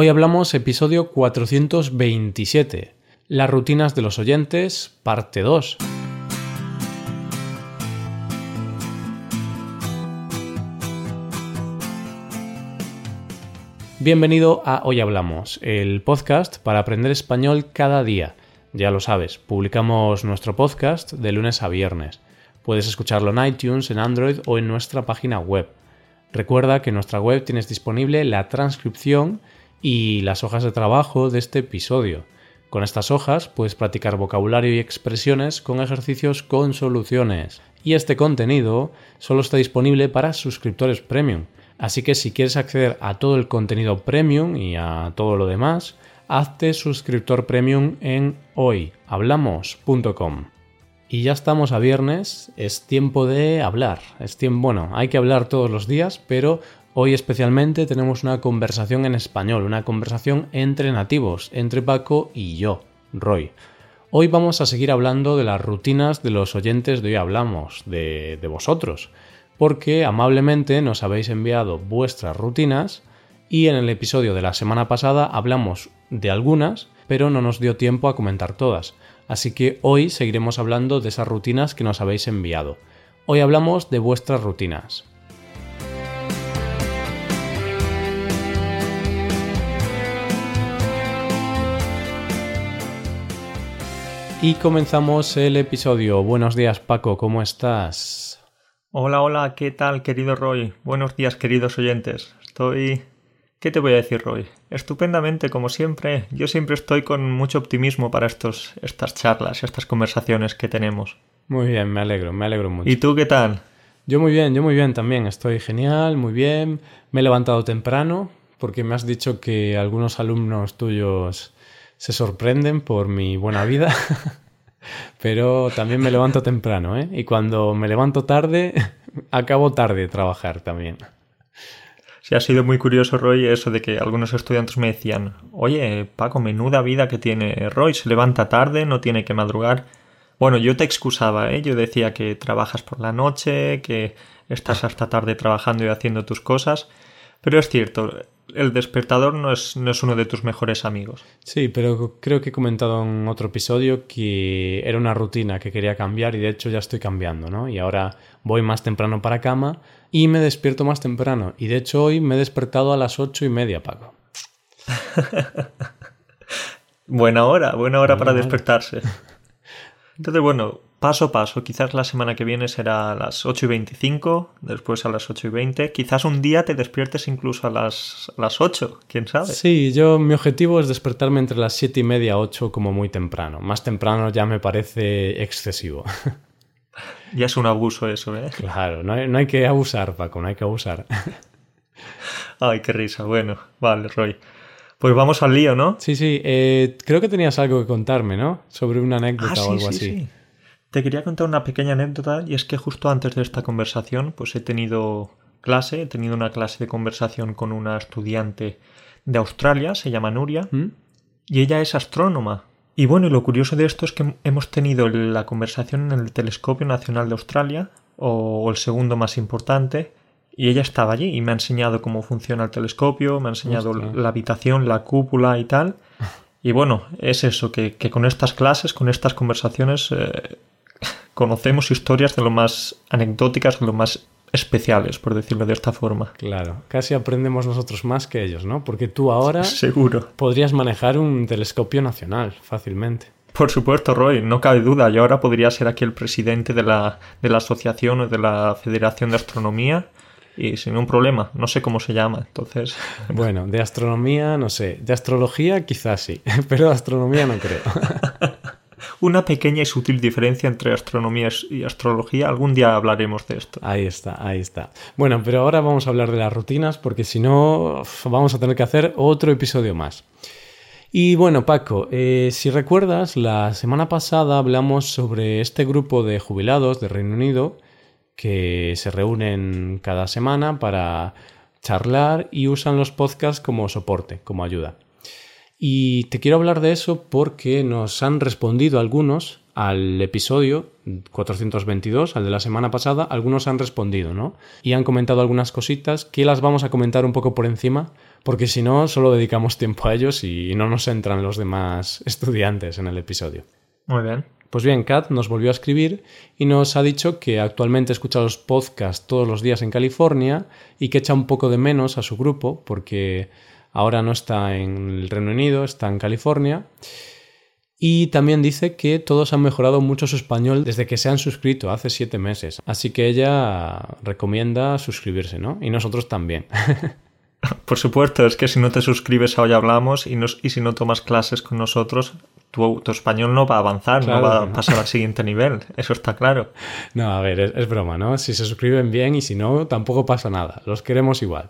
Hoy hablamos episodio 427, las rutinas de los oyentes, parte 2. Bienvenido a Hoy Hablamos, el podcast para aprender español cada día. Ya lo sabes, publicamos nuestro podcast de lunes a viernes. Puedes escucharlo en iTunes, en Android o en nuestra página web. Recuerda que en nuestra web tienes disponible la transcripción y las hojas de trabajo de este episodio. Con estas hojas puedes practicar vocabulario y expresiones con ejercicios con soluciones. Y este contenido solo está disponible para suscriptores premium. Así que si quieres acceder a todo el contenido premium y a todo lo demás, hazte suscriptor premium en hoyhablamos.com. Y ya estamos a viernes, es tiempo de hablar. Es tiempo, bueno, hay que hablar todos los días, pero Hoy especialmente tenemos una conversación en español, una conversación entre nativos, entre Paco y yo, Roy. Hoy vamos a seguir hablando de las rutinas de los oyentes de hoy hablamos, de, de vosotros, porque amablemente nos habéis enviado vuestras rutinas y en el episodio de la semana pasada hablamos de algunas, pero no nos dio tiempo a comentar todas. Así que hoy seguiremos hablando de esas rutinas que nos habéis enviado. Hoy hablamos de vuestras rutinas. Y comenzamos el episodio. Buenos días Paco, ¿cómo estás? Hola, hola, ¿qué tal querido Roy? Buenos días queridos oyentes. Estoy... ¿Qué te voy a decir Roy? Estupendamente, como siempre. Yo siempre estoy con mucho optimismo para estos, estas charlas, estas conversaciones que tenemos. Muy bien, me alegro, me alegro mucho. ¿Y tú qué tal? Yo muy bien, yo muy bien también. Estoy genial, muy bien. Me he levantado temprano porque me has dicho que algunos alumnos tuyos se sorprenden por mi buena vida. Pero también me levanto temprano, ¿eh? Y cuando me levanto tarde, acabo tarde de trabajar también. Sí, ha sido muy curioso, Roy, eso de que algunos estudiantes me decían, oye, Paco, menuda vida que tiene Roy, se levanta tarde, no tiene que madrugar. Bueno, yo te excusaba, ¿eh? Yo decía que trabajas por la noche, que estás hasta tarde trabajando y haciendo tus cosas. Pero es cierto, el despertador no es, no es uno de tus mejores amigos. Sí, pero creo que he comentado en otro episodio que era una rutina que quería cambiar y de hecho ya estoy cambiando, ¿no? Y ahora voy más temprano para cama y me despierto más temprano. Y de hecho hoy me he despertado a las ocho y media, Paco. buena hora, buena hora para despertarse. Entonces, bueno, paso a paso. Quizás la semana que viene será a las 8 y 25, después a las 8 y 20. Quizás un día te despiertes incluso a las, las 8, quién sabe. Sí, yo mi objetivo es despertarme entre las 7 y media, 8 como muy temprano. Más temprano ya me parece excesivo. Ya es un abuso eso, ¿eh? Claro, no hay, no hay que abusar, Paco, no hay que abusar. Ay, qué risa. Bueno, vale, Roy. Pues vamos al lío, ¿no? Sí, sí. Eh, creo que tenías algo que contarme, ¿no? Sobre una anécdota ah, o algo sí, así. Sí. Te quería contar una pequeña anécdota y es que justo antes de esta conversación pues he tenido clase, he tenido una clase de conversación con una estudiante de Australia, se llama Nuria, ¿Mm? y ella es astrónoma. Y bueno, y lo curioso de esto es que hemos tenido la conversación en el Telescopio Nacional de Australia, o el segundo más importante, y ella estaba allí y me ha enseñado cómo funciona el telescopio, me ha enseñado la habitación, la cúpula y tal. Y bueno, es eso, que, que con estas clases, con estas conversaciones, eh, conocemos historias de lo más anecdóticas, de lo más especiales, por decirlo de esta forma. Claro, casi aprendemos nosotros más que ellos, ¿no? Porque tú ahora Seguro. podrías manejar un telescopio nacional fácilmente. Por supuesto, Roy, no cabe duda. Yo ahora podría ser aquí el presidente de la, de la asociación o de la Federación de Astronomía y sin un problema. No sé cómo se llama, entonces... Bueno, de astronomía no sé, de astrología quizás sí, pero de astronomía no creo. Una pequeña y sutil diferencia entre astronomía y astrología. Algún día hablaremos de esto. Ahí está, ahí está. Bueno, pero ahora vamos a hablar de las rutinas porque si no vamos a tener que hacer otro episodio más. Y bueno, Paco, eh, si recuerdas, la semana pasada hablamos sobre este grupo de jubilados de Reino Unido que se reúnen cada semana para charlar y usan los podcasts como soporte, como ayuda. Y te quiero hablar de eso porque nos han respondido algunos al episodio 422, al de la semana pasada, algunos han respondido, ¿no? Y han comentado algunas cositas que las vamos a comentar un poco por encima, porque si no, solo dedicamos tiempo a ellos y no nos entran los demás estudiantes en el episodio. Muy bien. Pues bien, Kat nos volvió a escribir y nos ha dicho que actualmente escucha los podcasts todos los días en California y que echa un poco de menos a su grupo porque ahora no está en el Reino Unido, está en California. Y también dice que todos han mejorado mucho su español desde que se han suscrito hace siete meses. Así que ella recomienda suscribirse, ¿no? Y nosotros también. Por supuesto, es que si no te suscribes a Hoy Hablamos y, y si no tomas clases con nosotros, tu, español no va a avanzar, no va a pasar al siguiente nivel, eso está claro. No, a ver, es, broma, ¿no? Si se suscriben bien y si no, tampoco pasa nada, los queremos igual.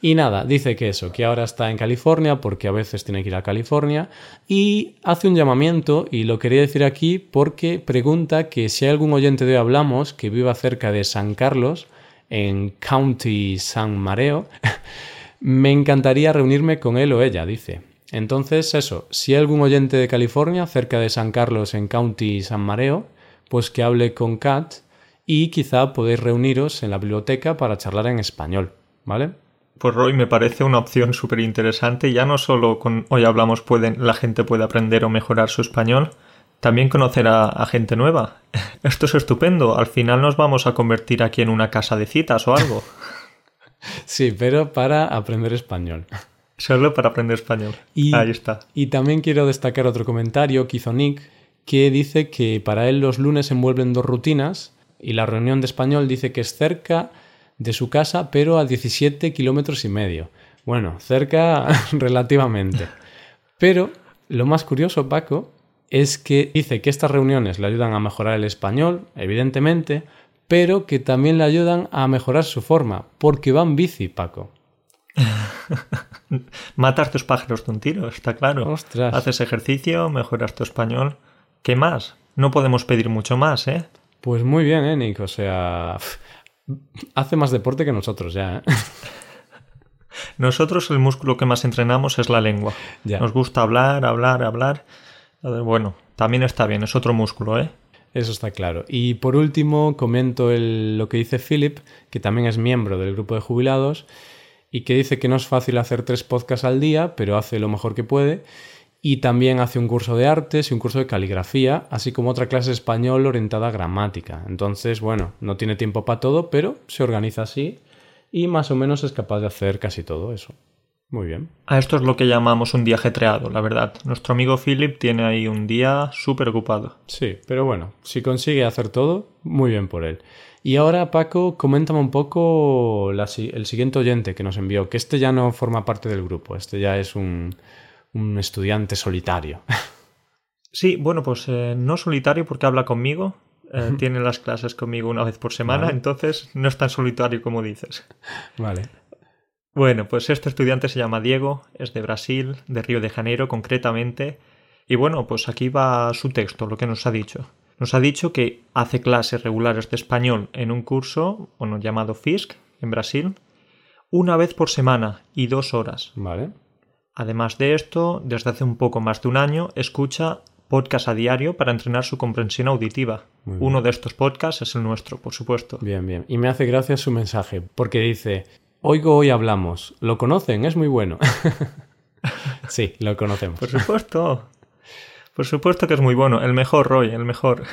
Y nada, dice que eso, que ahora está en California porque a veces tiene que ir a California y hace un llamamiento y lo quería decir aquí porque pregunta que si hay algún oyente de hoy hablamos que viva cerca de San Carlos, en County San Mareo, me encantaría reunirme con él o ella, dice. Entonces, eso, si hay algún oyente de California, cerca de San Carlos, en County San Mareo, pues que hable con Kat y quizá podéis reuniros en la biblioteca para charlar en español, ¿vale? Pues Roy, me parece una opción súper interesante. Ya no solo con Hoy Hablamos pueden, la gente puede aprender o mejorar su español, también conocer a, gente nueva. Esto es estupendo. Al final nos vamos a convertir aquí en una casa de citas o algo. sí, pero para aprender español. Solo para aprender español. Y, Ahí está. Y también quiero destacar otro comentario que hizo Nick, que dice que para él los lunes envuelven dos rutinas y la reunión de español dice que es cerca de su casa, pero a 17 kilómetros y medio. Bueno, cerca relativamente. Pero lo más curioso, Paco, es que dice que estas reuniones le ayudan a mejorar el español, evidentemente, pero que también le ayudan a mejorar su forma, porque va en bici, Paco. Matas tus pájaros de un tiro, está claro. Ostras. Haces ejercicio, mejoras tu español. ¿Qué más? No podemos pedir mucho más, ¿eh? Pues muy bien, ¿eh, Nick? O sea, hace más deporte que nosotros ya, ¿eh? Nosotros el músculo que más entrenamos es la lengua. Nos gusta hablar, hablar, hablar. Bueno, también está bien, es otro músculo, ¿eh? Eso está claro. Y por último, comento lo que dice Philip, que también es miembro del grupo de jubilados, y que dice que no es fácil hacer tres podcasts al día, pero hace lo mejor que puede. Y también hace un curso de artes y un curso de caligrafía, así como otra clase de español orientada a gramática. Entonces, bueno, no tiene tiempo para todo, pero se organiza así y más o menos es capaz de hacer casi todo eso. Muy bien. A esto es lo que llamamos un día ajetreado, la verdad. Nuestro amigo Philip tiene ahí un día súper ocupado. Sí, pero bueno, si consigue hacer todo, muy bien por él. Y ahora, Paco, coméntame un poco el siguiente oyente que nos envió, que este ya no forma parte del grupo, este ya es un, estudiante solitario. Sí, bueno, pues eh, no solitario porque habla conmigo, eh, tiene las clases conmigo una vez por semana, entonces no es tan solitario como dices. Vale. Bueno, pues este estudiante se llama Diego, es de Brasil, de Río de Janeiro concretamente, y bueno, pues aquí va su texto, lo que nos ha dicho. Nos ha dicho que hace clases regulares de español en un curso, bueno, llamado FISC, en Brasil, una vez por semana y dos horas. Vale. Además de esto, desde hace un poco más de un año, escucha podcast a diario para entrenar su comprensión auditiva. Uno de estos podcasts es el nuestro, por supuesto. Bien, bien. Y me hace gracia su mensaje, porque dice, oigo hoy hablamos. ¿Lo conocen? Es muy bueno. sí, lo conocemos. Por supuesto. Por supuesto que es muy bueno. El mejor, Roy, el mejor.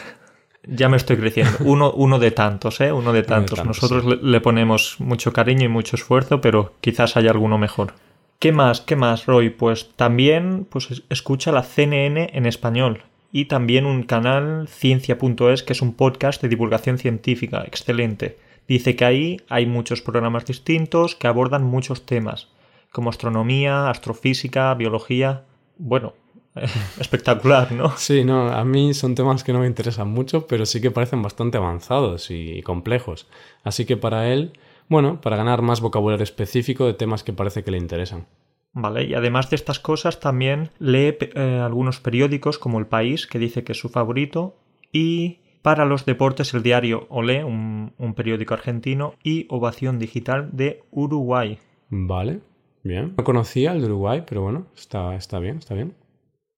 Ya me estoy creciendo. Uno, uno de tantos, ¿eh? Uno de tantos. Nosotros le, ponemos mucho cariño y mucho esfuerzo, pero quizás haya alguno mejor. ¿Qué más? ¿Qué más, Roy? Pues también pues, escucha la CNN en español y también un canal ciencia.es que es un podcast de divulgación científica. Excelente. Dice que ahí hay muchos programas distintos que abordan muchos temas, como astronomía, astrofísica, biología. Bueno, espectacular, ¿no? Sí, no, a mí son temas que no me interesan mucho, pero sí que parecen bastante avanzados y complejos. Así que para él, bueno, para ganar más vocabulario específico de temas que parece que le interesan. Vale, y además de estas cosas también lee eh, algunos periódicos como El País, que dice que es su favorito, y para los deportes el diario Olé, un, un periódico argentino, y Ovación Digital de Uruguay. Vale, bien. No conocía el de Uruguay, pero bueno, está, está bien, está bien.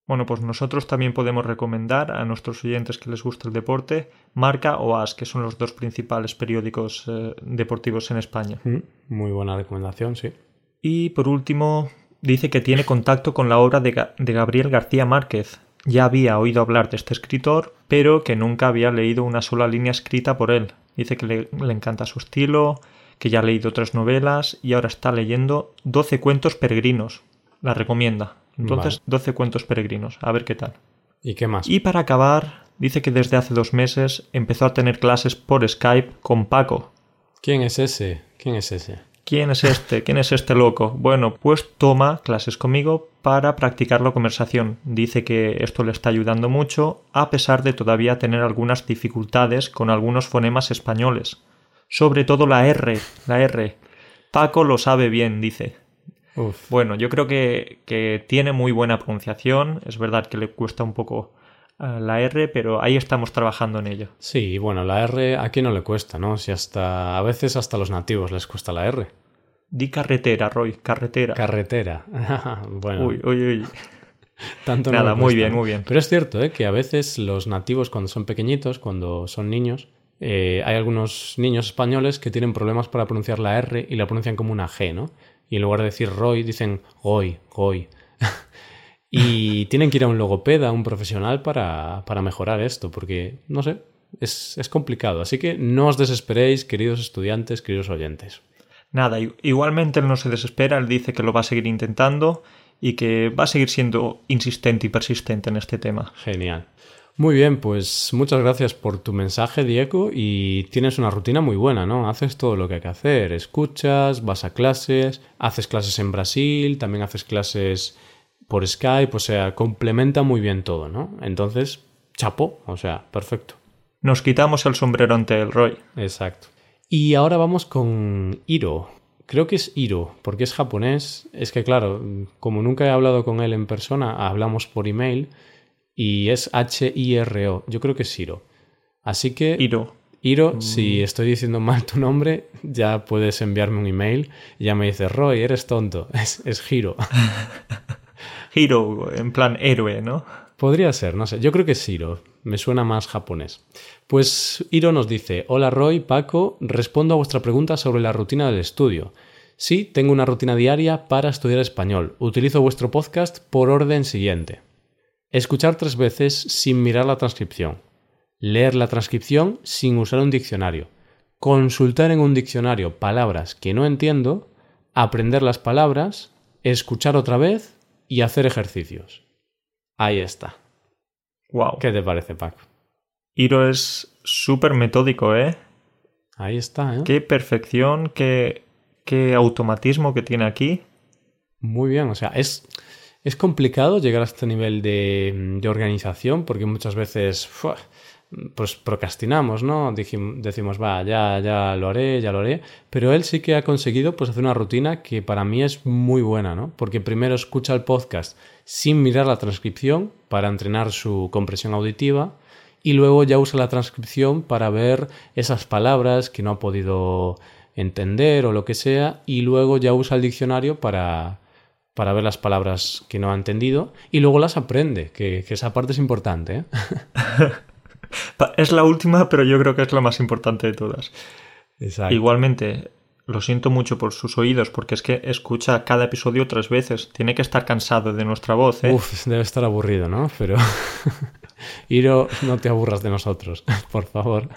Bueno, pues nosotros también podemos recomendar a nuestros oyentes que les gusta el deporte Marca o AS, que son los dos principales periódicos eh, deportivos en España. Mm, muy buena recomendación, sí. Y por último, dice que tiene contacto con la obra de, Gabriel García Márquez. Ya había oído hablar de este escritor, pero que nunca había leído una sola línea escrita por él. Dice que le, encanta su estilo, que ya ha leído otras novelas y ahora está leyendo 12 cuentos peregrinos. La recomienda. Entonces, 12 cuentos peregrinos. A ver qué tal. ¿Y qué más? Y para acabar, dice que desde hace dos meses empezó a tener clases por Skype con Paco. ¿Quién es ese? ¿Quién es ese? ¿Quién es este? ¿Quién es este loco? Bueno, pues toma clases conmigo para practicar la conversación. Dice que esto le está ayudando mucho, a pesar de todavía tener algunas dificultades con algunos fonemas españoles. Sobre todo la R, la R. Paco lo sabe bien, dice. Bueno, yo creo que, que, tiene muy buena pronunciación. Es verdad que le cuesta un poco eh, la R, pero ahí estamos trabajando en ello. Sí, bueno, la R aquí no le cuesta, ¿no? Si hasta a veces hasta a los nativos les cuesta la R. Di carretera, Roy, carretera. Carretera. bueno. Uy, uy, uy. Tanto Nada, muy bien, muy bien. Pero es cierto ¿eh? que a veces los nativos cuando son pequeñitos, cuando son niños, eh, hay algunos niños españoles que tienen problemas para pronunciar la R y la pronuncian como una G, ¿no? Y en lugar de decir Roy, dicen Goy, Goy. y tienen que ir a un logopeda, a un profesional para, para mejorar esto, porque, no sé, es, es complicado. Así que no os desesperéis, queridos estudiantes, queridos oyentes. Nada, igualmente él no se desespera, él dice que lo va a seguir intentando y que va a seguir siendo insistente y persistente en este tema. Genial. Muy bien, pues muchas gracias por tu mensaje, Diego, y tienes una rutina muy buena, ¿no? Haces todo lo que hay que hacer, escuchas, vas a clases, haces clases en Brasil, también haces clases por Skype, o sea, complementa muy bien todo, ¿no? Entonces, chapo, o sea, perfecto. Nos quitamos el sombrero ante el Roy. Exacto. Y ahora vamos con Hiro. Creo que es Hiro, porque es japonés. Es que, claro, como nunca he hablado con él en persona, hablamos por email y es H-I-R-O. Yo creo que es Hiro. Así que. Hiro. Hiro, mm. si estoy diciendo mal tu nombre, ya puedes enviarme un email y ya me dices, Roy, eres tonto. Es, es Hiro. Hiro, en plan héroe, ¿no? Podría ser, no sé. Yo creo que es Hiro. Me suena más japonés. Pues Hiro nos dice: Hola Roy, Paco, respondo a vuestra pregunta sobre la rutina del estudio. Sí, tengo una rutina diaria para estudiar español. Utilizo vuestro podcast por orden siguiente. Escuchar tres veces sin mirar la transcripción. Leer la transcripción sin usar un diccionario. Consultar en un diccionario palabras que no entiendo. Aprender las palabras. Escuchar otra vez y hacer ejercicios. Ahí está. Wow. ¿Qué te parece, Paco? Hiro es súper metódico, ¿eh? Ahí está, ¿eh? Qué perfección, qué, qué automatismo que tiene aquí. Muy bien, o sea, es es complicado llegar a este nivel de, organización porque muchas veces pues procrastinamos, ¿no? decimos, va, ya, ya lo haré, ya lo haré. Pero él sí que ha conseguido pues, hacer una rutina que para mí es muy buena, ¿no? Porque primero escucha el podcast sin mirar la transcripción para entrenar su compresión auditiva y luego ya usa la transcripción para ver esas palabras que no ha podido entender o lo que sea y luego ya usa el diccionario para para ver las palabras que no ha entendido y luego las aprende, que, esa parte es importante. ¿eh? es la última, pero yo creo que es la más importante de todas. Igualmente, lo siento mucho por sus oídos, porque es que escucha cada episodio tres veces. Tiene que estar cansado de nuestra voz. ¿eh? Uf, debe estar aburrido, ¿no? Pero. Iro, no te aburras de nosotros, por favor.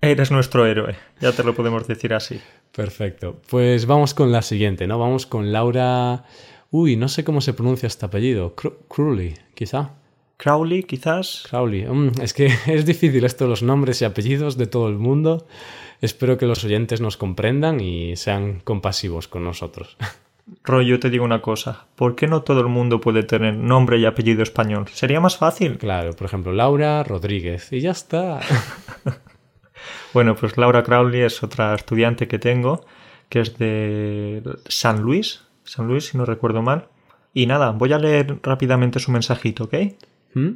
Eres nuestro héroe, ya te lo podemos decir así. Perfecto. Pues vamos con la siguiente, ¿no? Vamos con Laura. Uy, no sé cómo se pronuncia este apellido. Crowley, quizá. Crowley, quizás. Crowley. Mm, es que es difícil esto, los nombres y apellidos de todo el mundo. Espero que los oyentes nos comprendan y sean compasivos con nosotros. Roy, yo te digo una cosa. ¿Por qué no todo el mundo puede tener nombre y apellido español? Sería más fácil. Claro, por ejemplo, Laura Rodríguez. Y ya está. bueno, pues Laura Crowley es otra estudiante que tengo, que es de San Luis, San Luis, si no recuerdo mal. Y nada, voy a leer rápidamente su mensajito, ¿ok? ¿Mm?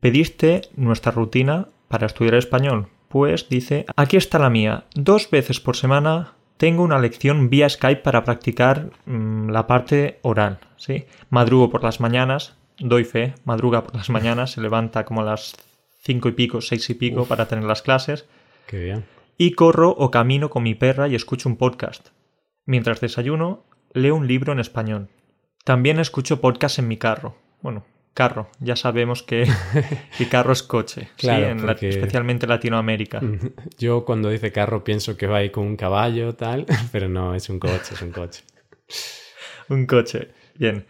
Pediste nuestra rutina para estudiar español. Pues dice, aquí está la mía. Dos veces por semana tengo una lección vía Skype para practicar mm, la parte oral, ¿sí? Madrugo por las mañanas, doy fe, madruga por las mañanas, se levanta como a las cinco y pico, seis y pico para tener las clases. Qué bien. Y corro o camino con mi perra y escucho un podcast. Mientras desayuno, leo un libro en español. También escucho podcast en mi carro. Bueno, carro. Ya sabemos que, que carro es coche, Claro, ¿sí? en la- especialmente en Latinoamérica. Yo cuando dice carro pienso que va ahí con un caballo, tal, pero no, es un coche, es un coche. Un coche. Bien.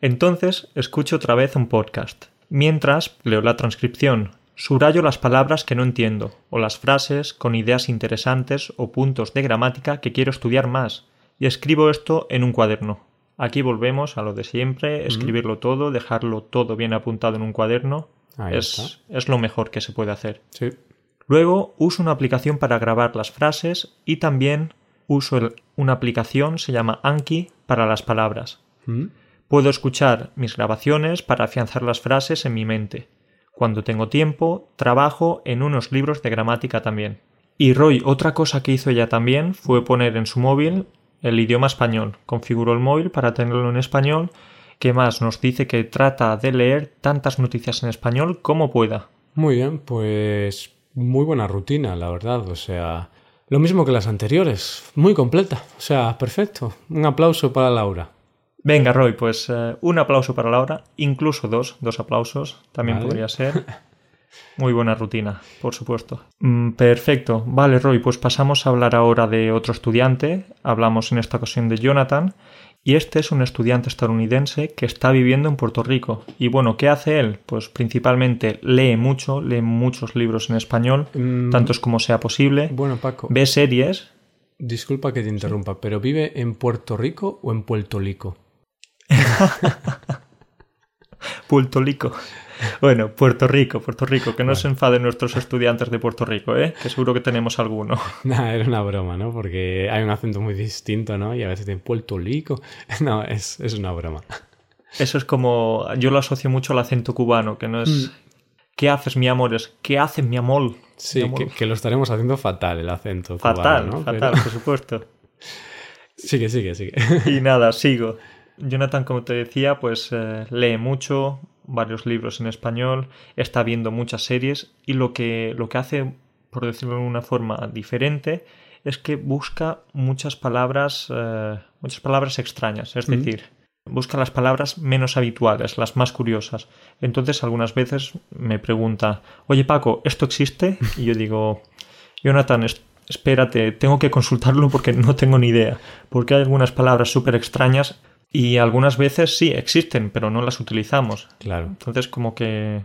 Entonces escucho otra vez un podcast. Mientras leo la transcripción, subrayo las palabras que no entiendo, o las frases con ideas interesantes o puntos de gramática que quiero estudiar más, y escribo esto en un cuaderno. Aquí volvemos a lo de siempre, escribirlo todo, dejarlo todo bien apuntado en un cuaderno. Es, es lo mejor que se puede hacer. Sí. Luego uso una aplicación para grabar las frases y también uso el- una aplicación, se llama Anki, para las palabras. Puedo escuchar mis grabaciones para afianzar las frases en mi mente. Cuando tengo tiempo, trabajo en unos libros de gramática también. Y Roy, otra cosa que hizo ella también fue poner en su móvil el idioma español. Configuró el móvil para tenerlo en español. ¿Qué más? Nos dice que trata de leer tantas noticias en español como pueda. Muy bien, pues muy buena rutina, la verdad. O sea, lo mismo que las anteriores, muy completa. O sea, perfecto. Un aplauso para Laura. Venga, Roy, pues eh, un aplauso para Laura, incluso dos, dos aplausos, también Vale. podría ser. Muy buena rutina, por supuesto. Mm, perfecto. Vale, Roy, pues pasamos a hablar ahora de otro estudiante. Hablamos en esta ocasión de Jonathan. Y este es un estudiante estadounidense que está viviendo en Puerto Rico. Y bueno, ¿qué hace él? Pues principalmente lee mucho, lee muchos libros en español, Mm, tantos como sea posible. Bueno, Paco, Ve series. disculpa que te interrumpa, pero ¿vive en Puerto Rico o en Puerto Rico? Puerto Rico. Bueno, Puerto Rico, Puerto Rico. Que no se enfaden nuestros estudiantes de Puerto Rico, ¿eh? Que seguro que tenemos alguno. Nah, era una broma, ¿no? Porque hay un acento muy distinto, ¿no? Y a veces en Puerto Rico. No, es, es una broma. Eso es como. Yo lo asocio mucho al acento cubano, que no es. ¿Qué haces, mi amor? Es ¿qué haces, mi amor? Sí, Mi amor. que, que lo estaremos haciendo fatal el acento. Fatal, cubano, ¿no? fatal, Pero- por supuesto. Sigue, sigue, sigue. Y nada, sigo. Jonathan, como te decía, pues eh, lee mucho, varios libros en español, está viendo muchas series y lo que, lo que hace, por decirlo de una forma diferente, es que busca muchas palabras, eh, muchas palabras extrañas, es decir, busca las palabras menos habituales, las más curiosas. Entonces, algunas veces me pregunta, oye Paco, ¿esto existe? Y yo digo, Jonathan, es- espérate, tengo que consultarlo porque no tengo ni idea. Porque hay algunas palabras súper extrañas y algunas veces sí existen, pero no las utilizamos. Claro. Entonces, como que.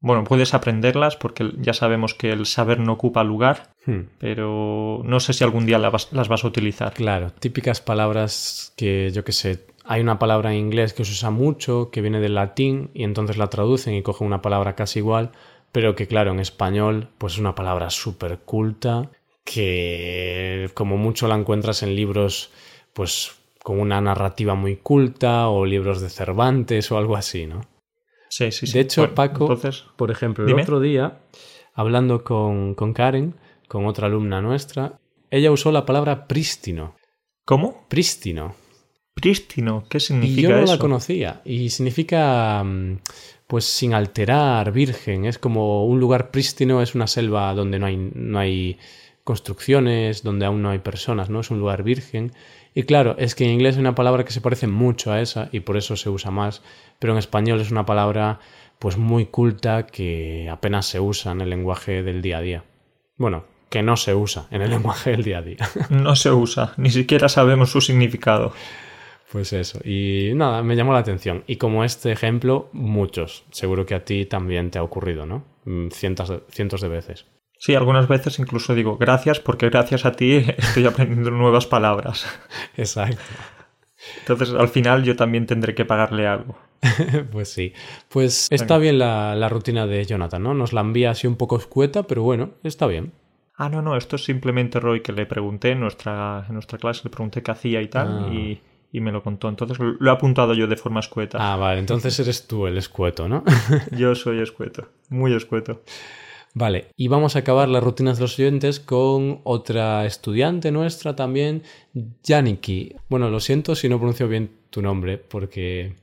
Bueno, puedes aprenderlas porque ya sabemos que el saber no ocupa lugar, Hmm. pero no sé si algún día las vas a utilizar. Claro, típicas palabras que yo qué sé, hay una palabra en inglés que se usa mucho, que viene del latín y entonces la traducen y cogen una palabra casi igual, pero que claro, en español pues es una palabra súper culta que como mucho la encuentras en libros pues con una narrativa muy culta o libros de Cervantes o algo así, ¿no? Sí, sí, sí. De hecho, Bueno, Paco, Entonces, por ejemplo, el Dime. otro día, hablando con, con Karen, con otra alumna nuestra, ella usó la palabra prístino. ¿cómo? Prístino. Prístino. ¿Qué Y significa yo no eso? la conocía. Y significa, mm, pues, sin alterar, virgen. Es como un lugar prístino, es una selva donde no hay, no hay construcciones, donde aún no hay personas, ¿no? Es un lugar virgen. Y claro, es que en inglés hay una palabra que se parece mucho a esa y por eso se usa más. Pero en español es una palabra, pues, muy culta que apenas se usa en el lenguaje del día a día. Bueno, que no se usa en el lenguaje del día a día. No se usa, ni siquiera sabemos su significado. Pues eso, y nada, me llamó la atención. Y como este ejemplo, muchos. Seguro que a ti también te ha ocurrido, ¿no? Mm, Cientos de, cientos de veces. Sí, algunas veces incluso digo gracias porque gracias a ti estoy aprendiendo nuevas palabras. Exacto. Entonces al final yo también tendré que pagarle algo. pues sí. Pues está bien la, la rutina de Jonathan, ¿no? Nos la envía así un poco escueta, pero bueno, está bien. Ah, no, no, esto es simplemente Roy que le pregunté en nuestra, en nuestra clase, le pregunté qué hacía y tal Ah. y, y me lo contó. Entonces lo he apuntado yo de forma escueta. Ah, vale, entonces eres tú el escueto, ¿no? Yo soy escueto, muy escueto. Vale, y vamos a acabar las rutinas de los oyentes con otra estudiante nuestra también, Yaniki. Bueno, lo siento si no pronuncio bien tu nombre, porque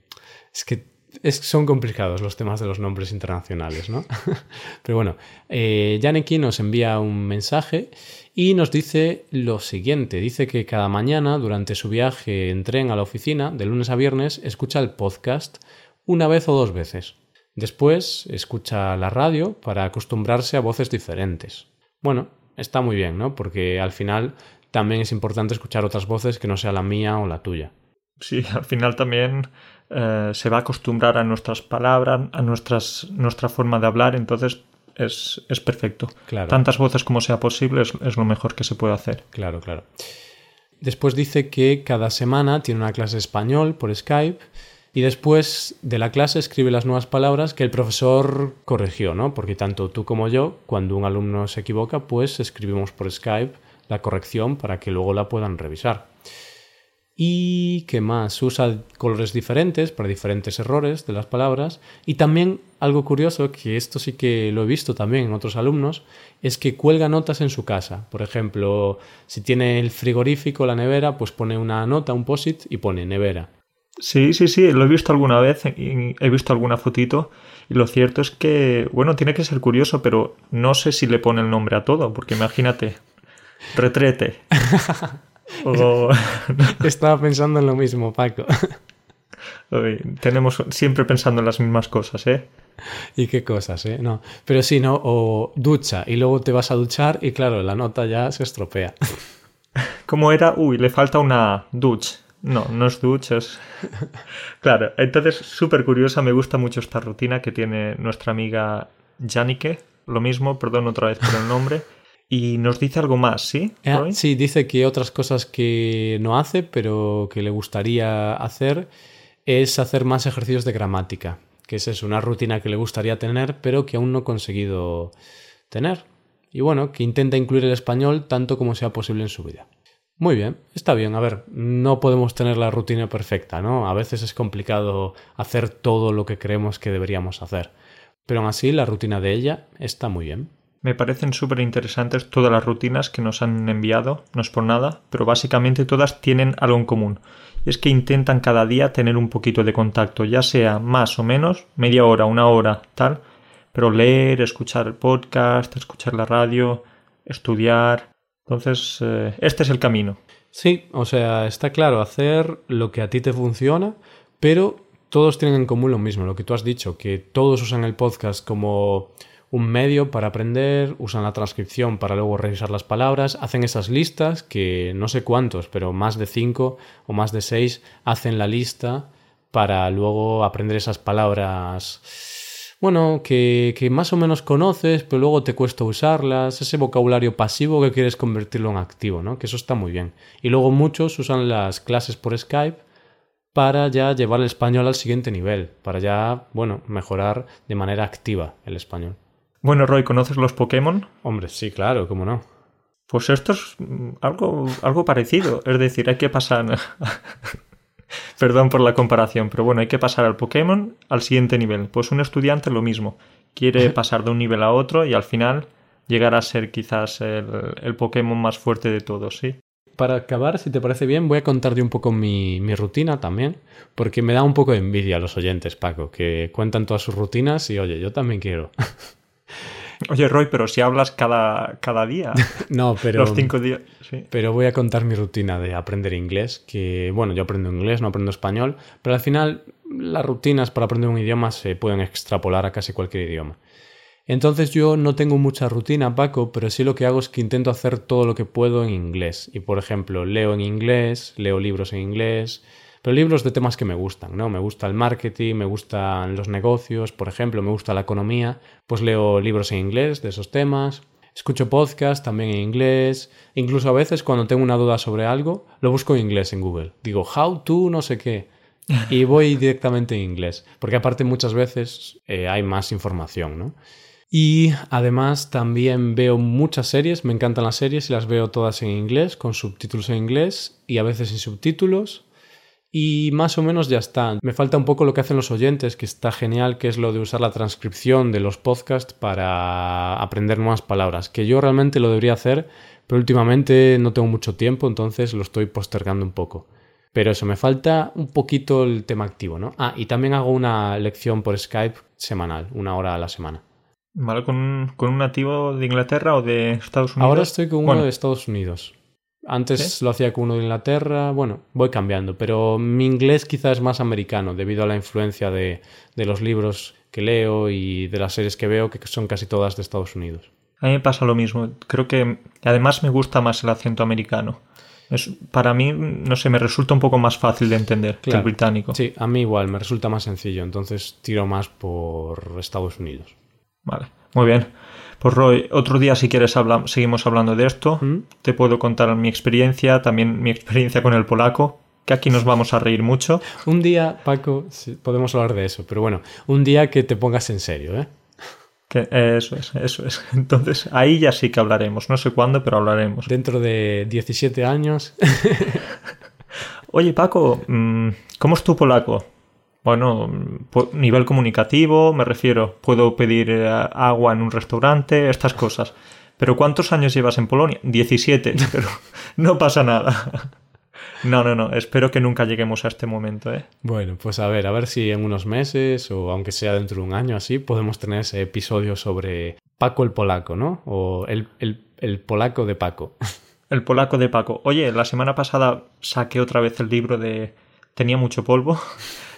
es que es, son complicados los temas de los nombres internacionales, ¿no? Pero bueno, eh, nos envía un mensaje y nos dice lo siguiente. Dice que cada mañana, durante su viaje en tren a la oficina, de lunes a viernes, escucha el podcast una vez o dos veces. Después escucha la radio para acostumbrarse a voces diferentes. Bueno, está muy bien, ¿no? Porque al final también es importante escuchar otras voces que no sea la mía o la tuya. Sí, al final también eh, se va a acostumbrar a nuestras palabras, a nuestras, nuestra forma de hablar, entonces es, es perfecto. Claro. Tantas voces como sea posible es, es lo mejor que se puede hacer. Claro, claro. Después dice que cada semana tiene una clase de español por Skype y después de la clase escribe las nuevas palabras que el profesor corrigió, ¿no? Porque tanto tú como yo, cuando un alumno se equivoca, pues escribimos por Skype la corrección para que luego la puedan revisar. Y qué más, usa colores diferentes para diferentes errores de las palabras. Y también algo curioso, que esto sí que lo he visto también en otros alumnos, es que cuelga notas en su casa. Por ejemplo, si tiene el frigorífico, la nevera, pues pone una nota, un posit y pone nevera. Sí, sí, sí, lo he visto alguna vez, he visto alguna fotito y lo cierto es que, bueno, tiene que ser curioso, pero no sé si le pone el nombre a todo, porque imagínate, retrete. o... Estaba pensando en lo mismo, Paco. tenemos siempre pensando en las mismas cosas, ¿eh? ¿Y qué cosas, eh? No, pero sí, ¿no? O ducha y luego te vas a duchar y claro, la nota ya se estropea. ¿Cómo era? Uy, le falta una ducha. No, no es duchas. claro, entonces súper curiosa, me gusta mucho esta rutina que tiene nuestra amiga Janike. Lo mismo, perdón otra vez por el nombre. Y nos dice algo más, ¿sí? Ah, sí, dice que otras cosas que no hace, pero que le gustaría hacer, es hacer más ejercicios de gramática. Que esa es una rutina que le gustaría tener, pero que aún no ha conseguido tener. Y bueno, que intenta incluir el español tanto como sea posible en su vida. Muy bien, está bien. A ver, no podemos tener la rutina perfecta, ¿no? A veces es complicado hacer todo lo que creemos que deberíamos hacer. Pero aún así, la rutina de ella está muy bien. Me parecen súper interesantes todas las rutinas que nos han enviado, no es por nada, pero básicamente todas tienen algo en común. Y es que intentan cada día tener un poquito de contacto, ya sea más o menos, media hora, una hora, tal, pero leer, escuchar el podcast, escuchar la radio, estudiar, entonces, eh, este es el camino. Sí, o sea, está claro, hacer lo que a ti te funciona, pero todos tienen en común lo mismo, lo que tú has dicho, que todos usan el podcast como un medio para aprender, usan la transcripción para luego revisar las palabras, hacen esas listas, que no sé cuántos, pero más de cinco o más de seis hacen la lista para luego aprender esas palabras bueno, que, que, más o menos conoces, pero luego te cuesta usarlas, ese vocabulario pasivo que quieres convertirlo en activo, ¿no? Que eso está muy bien. Y luego muchos usan las clases por Skype para ya llevar el español al siguiente nivel, para ya, bueno, mejorar de manera activa el español. Bueno, Roy, ¿conoces los Pokémon? Hombre, sí, claro, cómo no. Pues esto es algo, algo parecido, es decir, hay que pasar Perdón por la comparación, pero bueno, hay que pasar al Pokémon al siguiente nivel. Pues un estudiante lo mismo. Quiere pasar de un nivel a otro y al final llegar a ser quizás el, el Pokémon más fuerte de todos, ¿sí? Para acabar, si te parece bien, voy a contarte un poco mi, mi, rutina también, porque me da un poco de envidia a los oyentes, Paco, que cuentan todas sus rutinas y oye, yo también quiero. Oye, Roy, pero si hablas cada, cada día. no, pero. Los cinco días. Pero voy a contar mi rutina de aprender inglés. Que, bueno, yo aprendo inglés, no aprendo español. Pero al final, las rutinas para aprender un idioma se pueden extrapolar a casi cualquier idioma. Entonces yo no tengo mucha rutina, Paco, pero sí lo que hago es que intento hacer todo lo que puedo en inglés. Y por ejemplo, leo en inglés, leo libros en inglés, pero libros de temas que me gustan, ¿no? Me gusta el marketing, me gustan los negocios, por ejemplo, me gusta la economía, pues leo libros en inglés de esos temas. Escucho podcasts también en inglés. Incluso a veces cuando tengo una duda sobre algo, lo busco en inglés en Google. Digo, how to no sé qué. Y voy directamente en inglés. Porque aparte muchas veces eh, hay más información, ¿no? Y además también veo muchas series, me encantan las series y las veo todas en inglés, con subtítulos en inglés y a veces sin subtítulos. Y más o menos ya está. Me falta un poco lo que hacen los oyentes, que está genial, que es lo de usar la transcripción de los podcasts para aprender nuevas palabras, que yo realmente lo debería hacer, pero últimamente no tengo mucho tiempo, entonces lo estoy postergando un poco. Pero eso, me falta un poquito el tema activo, ¿no? Ah, y también hago una lección por Skype semanal, una hora a la semana. ¿Vale? ¿Con un, con un nativo de Inglaterra o de Estados Unidos? Ahora estoy con uno de Estados Unidos. Antes lo hacía con uno de Inglaterra, bueno, voy cambiando, pero mi inglés quizás es más americano debido a la influencia de, de los libros que leo y de las series que veo, que son casi todas de Estados Unidos. A mí me pasa lo mismo. Creo que además me gusta más el acento americano. Es, para mí, no sé, me resulta un poco más fácil de entender que el británico. Sí, a mí igual, me resulta más sencillo. Entonces tiro más por Estados Unidos. Vale, muy bien. Pues Roy, otro día si quieres seguimos hablando de esto. ¿Mm? Te puedo contar mi experiencia, también mi experiencia con el polaco, que aquí nos vamos a reír mucho. Un día, Paco, podemos hablar de eso, pero bueno, un día que te pongas en serio, ¿eh? eso es, eso es. Entonces ahí ya sí que hablaremos. No sé cuándo, pero hablaremos. Dentro de 17 años. Oye, Paco, mm, ¿cómo es tu polaco? Bueno, nivel comunicativo, me refiero, puedo pedir eh, agua en un restaurante, estas cosas. Pero ¿cuántos años llevas en Polonia? 17, pero no pasa nada. No, no, no. Espero que nunca lleguemos a este momento, ¿eh? Bueno, pues a ver, a ver si en unos meses o aunque sea dentro de un año así, podemos tener ese episodio sobre Paco el polaco, ¿no? O el, el polaco de Paco. El polaco de Paco. Oye, la semana pasada saqué otra vez el libro de Tenía mucho polvo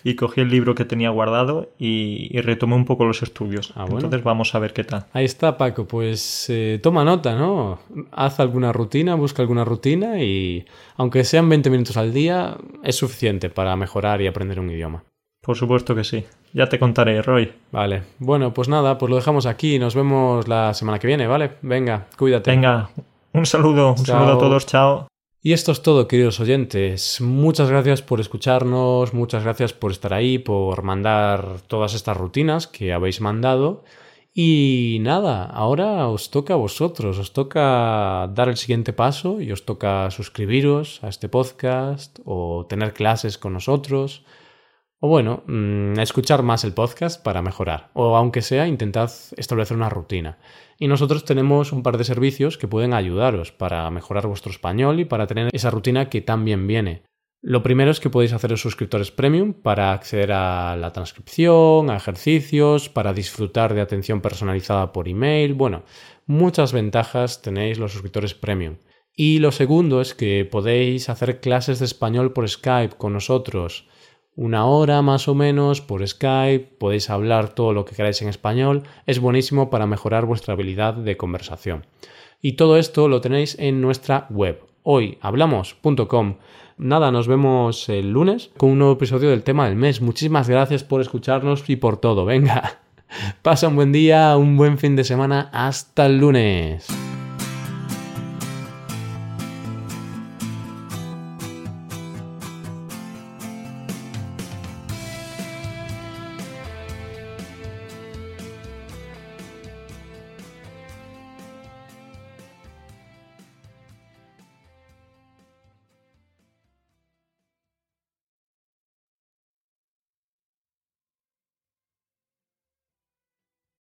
y cogí el libro que tenía guardado y, retomé un poco los estudios. Ah, Entonces vamos a ver qué tal. Ahí está, Paco. Pues eh, toma nota, ¿no? Haz alguna rutina, busca alguna rutina y aunque sean 20 minutos al día, es suficiente para mejorar y aprender un idioma. Por supuesto que sí. Ya te contaré, Roy. Vale. Bueno, pues nada, pues lo dejamos aquí. Nos vemos la semana que viene, ¿vale? Venga, cuídate. Venga, un saludo. Un saludo a todos. Chao. Y esto es todo, queridos oyentes. Muchas gracias por escucharnos, muchas gracias por estar ahí, por mandar todas estas rutinas que habéis mandado. Y nada, ahora os toca a vosotros, os toca dar el siguiente paso y os toca suscribiros a este podcast o tener clases con nosotros. O bueno, mm, escuchar más el podcast para mejorar. O aunque sea, intentad establecer una rutina. Y nosotros tenemos un par de servicios que pueden ayudaros para mejorar vuestro español y para tener esa rutina que tan bien viene. Lo primero es que podéis haceros suscriptores premium para acceder a la transcripción, a ejercicios, para disfrutar de atención personalizada por email. Bueno, muchas ventajas tenéis los suscriptores premium. Y lo segundo es que podéis hacer clases de español por Skype con nosotros una hora más o menos por Skype, podéis hablar todo lo que queráis en español, es buenísimo para mejorar vuestra habilidad de conversación. Y todo esto lo tenéis en nuestra web, hoyhablamos.com. Nada, nos vemos el lunes con un nuevo episodio del tema del mes. Muchísimas gracias por escucharnos y por todo. Venga, pasa un buen día, un buen fin de semana. Hasta el lunes.